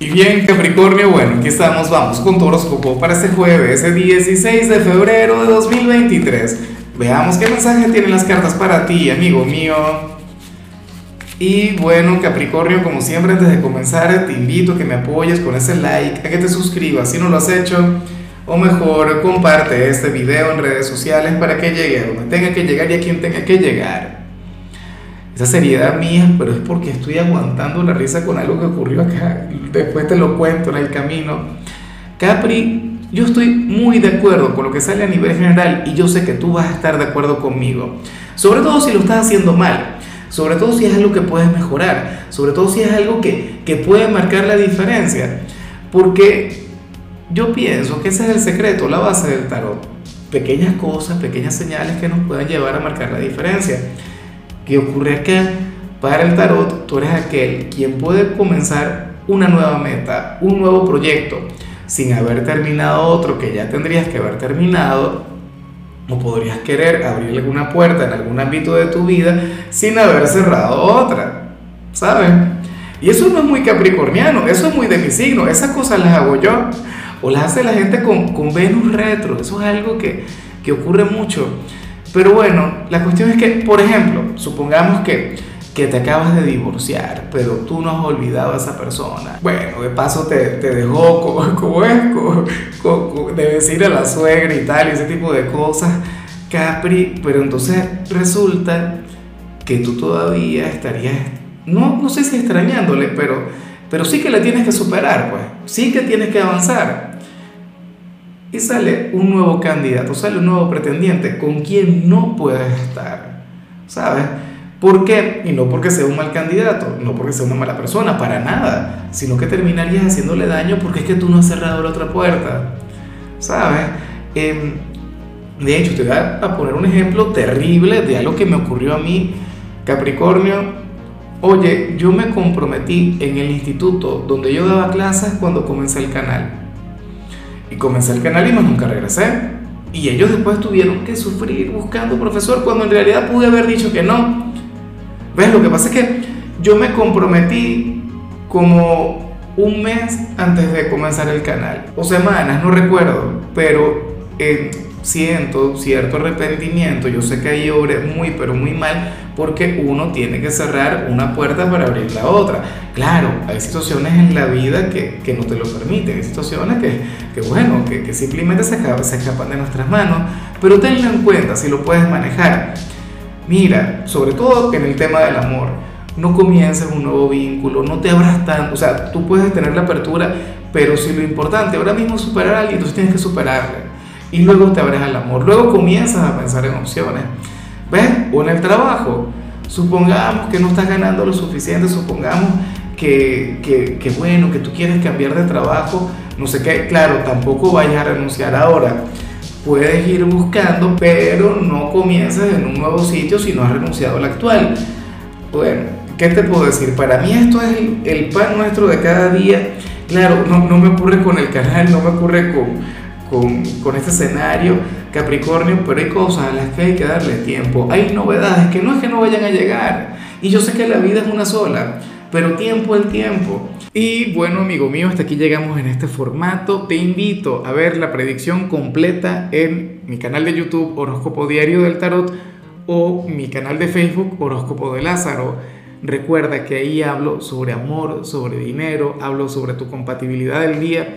Y bien, Capricornio, bueno, aquí estamos, vamos con tu horóscopo para este jueves, ese 16 de febrero de 2023. Veamos qué mensaje tienen las cartas para ti, amigo mío. Y bueno, Capricornio, como siempre, antes de comenzar, te invito a que me apoyes con ese like, a que te suscribas si no lo has hecho, o mejor, comparte este video en redes sociales para que llegue a donde tenga que llegar y a quien tenga que llegar esa seriedad mía, pero es porque estoy aguantando la risa con algo que ocurrió acá. Después te lo cuento en el camino. Capri, yo estoy muy de acuerdo con lo que sale a nivel general y yo sé que tú vas a estar de acuerdo conmigo. Sobre todo si lo estás haciendo mal. Sobre todo si es algo que puedes mejorar. Sobre todo si es algo que, que puede marcar la diferencia. Porque yo pienso que ese es el secreto, la base del tarot. Pequeñas cosas, pequeñas señales que nos pueden llevar a marcar la diferencia. ¿Qué ocurre acá? Para el tarot, tú eres aquel quien puede comenzar una nueva meta, un nuevo proyecto, sin haber terminado otro que ya tendrías que haber terminado, o podrías querer abrir alguna puerta en algún ámbito de tu vida sin haber cerrado otra, ¿sabes? Y eso no es muy capricorniano, eso es muy de mi signo, esas cosas las hago yo, o las hace la gente con, con Venus retro, eso es algo que, que ocurre mucho. Pero bueno, la cuestión es que, por ejemplo, supongamos que, que te acabas de divorciar, pero tú no has olvidado a esa persona. Bueno, de paso te, te dejó, como, es, de decir a la suegra y tal, y ese tipo de cosas, Capri, pero entonces resulta que tú todavía estarías, no, no sé si extrañándole, pero, pero sí que la tienes que superar, pues, sí que tienes que avanzar y sale un nuevo candidato, sale un nuevo pretendiente con quien no puedes estar, ¿sabes? ¿Por qué? Y no porque sea un mal candidato, no porque sea una mala persona, para nada, sino que terminarías haciéndole daño porque es que tú no has cerrado la otra puerta, ¿sabes? Em, de hecho, te voy a poner un ejemplo terrible de algo que me ocurrió a mí, Capricornio. Oye, yo me comprometí en el instituto donde yo daba clases cuando comencé el canal y comencé el canal y más nunca regresé. Y ellos después tuvieron que sufrir buscando profesor cuando en realidad pude haber dicho que no. ¿Ves? Lo que pasa es que yo me comprometí como un mes antes de comenzar el canal, o semanas, no recuerdo, pero siento cierto arrepentimiento. Yo sé que ahí obré muy, pero muy mal porque uno tiene que cerrar una puerta para abrir la otra. Claro, hay situaciones en la vida que, que no te lo permiten, hay situaciones que, que bueno, que, que simplemente se, se escapan de nuestras manos, pero tenlo en cuenta si lo puedes manejar. Mira, sobre todo en el tema del amor, no comiences un nuevo vínculo, no te abras tanto, o sea, tú puedes tener la apertura, pero si lo importante ahora mismo es superar a alguien, entonces tienes que superarle. Y luego te abres al amor, luego comienzas a pensar en opciones. ¿Ves? O en el trabajo. Supongamos que no estás ganando lo suficiente, supongamos que, que, bueno, que tú quieres cambiar de trabajo, no sé qué, claro, tampoco vayas a renunciar ahora. Puedes ir buscando, pero no comiences en un nuevo sitio si no has renunciado al actual. Bueno, ¿qué te puedo decir? Para mí esto es el, el pan nuestro de cada día. Claro, no, no me ocurre con el canal, no me ocurre con, con, este escenario Capricornio, pero hay cosas a las que hay que darle tiempo. Hay novedades que no es que no vayan a llegar. Y yo sé que la vida es una sola, pero tiempo el tiempo. Y bueno, amigo mío, hasta aquí llegamos en este formato. Te invito a ver la predicción completa en mi canal de YouTube Horóscopo Diario del Tarot o mi canal de Facebook Horóscopo de Lázaro. Recuerda que ahí hablo sobre amor, sobre dinero, hablo sobre tu compatibilidad del día